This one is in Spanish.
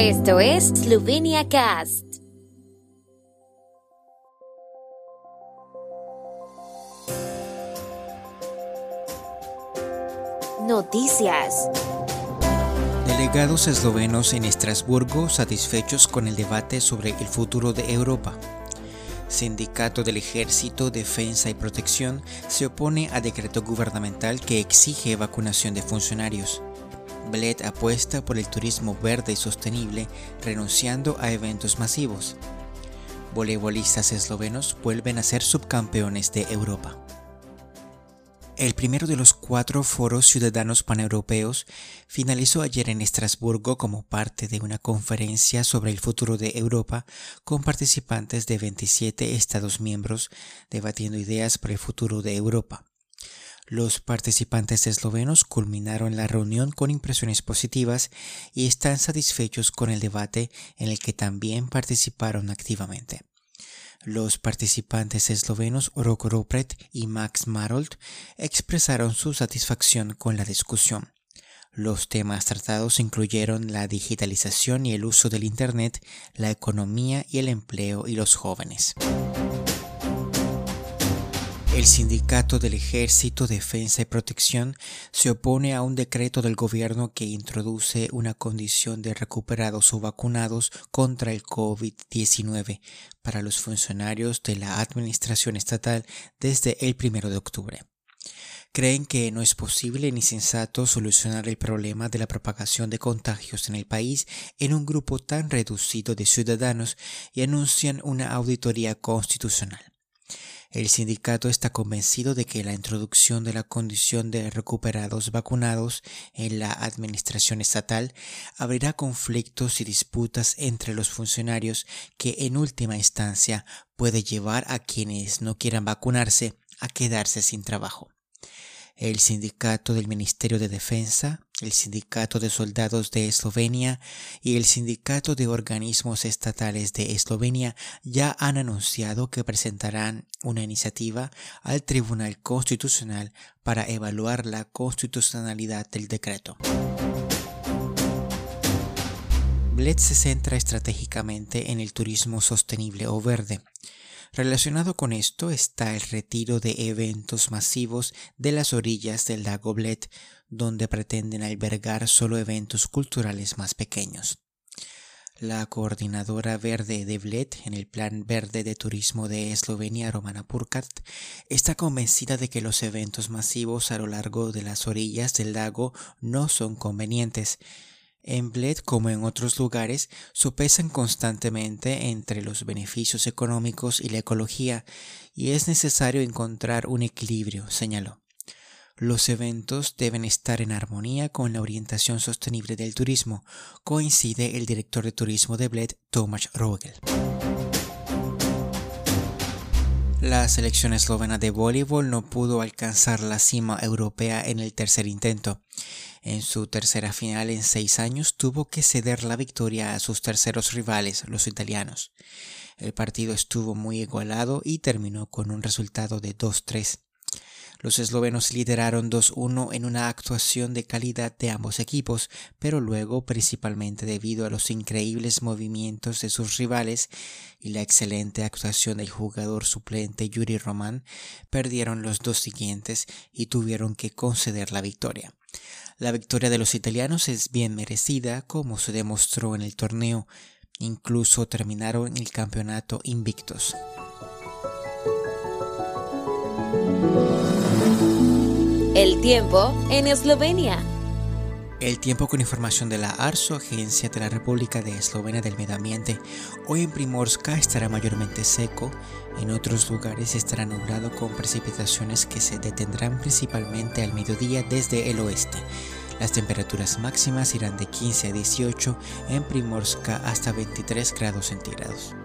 Esto es Slovenia Cast. Noticias. Delegados eslovenos en Estrasburgo satisfechos con el debate sobre el futuro de Europa. Sindicato del Ejército, Defensa y Protección se opone a decreto gubernamental que exige vacunación de funcionarios. Bled apuesta por el turismo verde y sostenible, renunciando a eventos masivos. Voleibolistas eslovenos vuelven a ser subcampeones de Europa. El primero de los cuatro foros ciudadanos paneuropeos finalizó ayer en Estrasburgo como parte de una conferencia sobre el futuro de Europa con participantes de 27 Estados miembros debatiendo ideas para el futuro de Europa. Los participantes eslovenos culminaron la reunión con impresiones positivas y están satisfechos con el debate en el que también participaron activamente. Los participantes eslovenos Rok Ropret y Max Marold expresaron su satisfacción con la discusión. Los temas tratados incluyeron la digitalización y el uso del Internet, la economía y el empleo y los jóvenes. El Sindicato del Ejército, Defensa y Protección se opone a un decreto del gobierno que introduce una condición de recuperados o vacunados contra el COVID-19 para los funcionarios de la Administración Estatal desde el 1 de octubre. Creen que no es posible ni sensato solucionar el problema de la propagación de contagios en el país en un grupo tan reducido de ciudadanos y anuncian una auditoría constitucional. El sindicato está convencido de que la introducción de la condición de recuperados vacunados en la administración estatal abrirá conflictos y disputas entre los funcionarios que en última instancia puede llevar a quienes no quieran vacunarse a quedarse sin trabajo el Sindicato del Ministerio de Defensa, el Sindicato de Soldados de Eslovenia y el Sindicato de Organismos Estatales de Eslovenia ya han anunciado que presentarán una iniciativa al Tribunal Constitucional para evaluar la constitucionalidad del decreto. Bled se centra estratégicamente en el turismo sostenible o verde. Relacionado con esto está el retiro de eventos masivos de las orillas del lago Bled, donde pretenden albergar solo eventos culturales más pequeños. La coordinadora verde de Bled en el Plan Verde de Turismo de Eslovenia, Romana Purkat, está convencida de que los eventos masivos a lo largo de las orillas del lago no son convenientes, en Bled, como en otros lugares, sopesan constantemente entre los beneficios económicos y la ecología, y es necesario encontrar un equilibrio, señaló. Los eventos deben estar en armonía con la orientación sostenible del turismo, coincide el director de turismo de Bled, Tomasz Rogel. La selección eslovena de voleibol no pudo alcanzar la cima europea en el tercer intento. En su tercera final en seis años tuvo que ceder la victoria a sus terceros rivales, los italianos. El partido estuvo muy igualado y terminó con un resultado de 2-3. Los eslovenos lideraron 2-1 en una actuación de calidad de ambos equipos, pero luego, principalmente debido a los increíbles movimientos de sus rivales y la excelente actuación del jugador suplente Yuri Roman, perdieron los dos siguientes y tuvieron que conceder la victoria. La victoria de los italianos es bien merecida, como se demostró en el torneo, incluso terminaron el campeonato invictos. El tiempo en Eslovenia. El tiempo con información de la ARSO, Agencia de la República de Eslovenia del Medio Ambiente. Hoy en Primorska estará mayormente seco, en otros lugares estará nublado con precipitaciones que se detendrán principalmente al mediodía desde el oeste. Las temperaturas máximas irán de 15 a 18, en Primorska hasta 23 grados centígrados.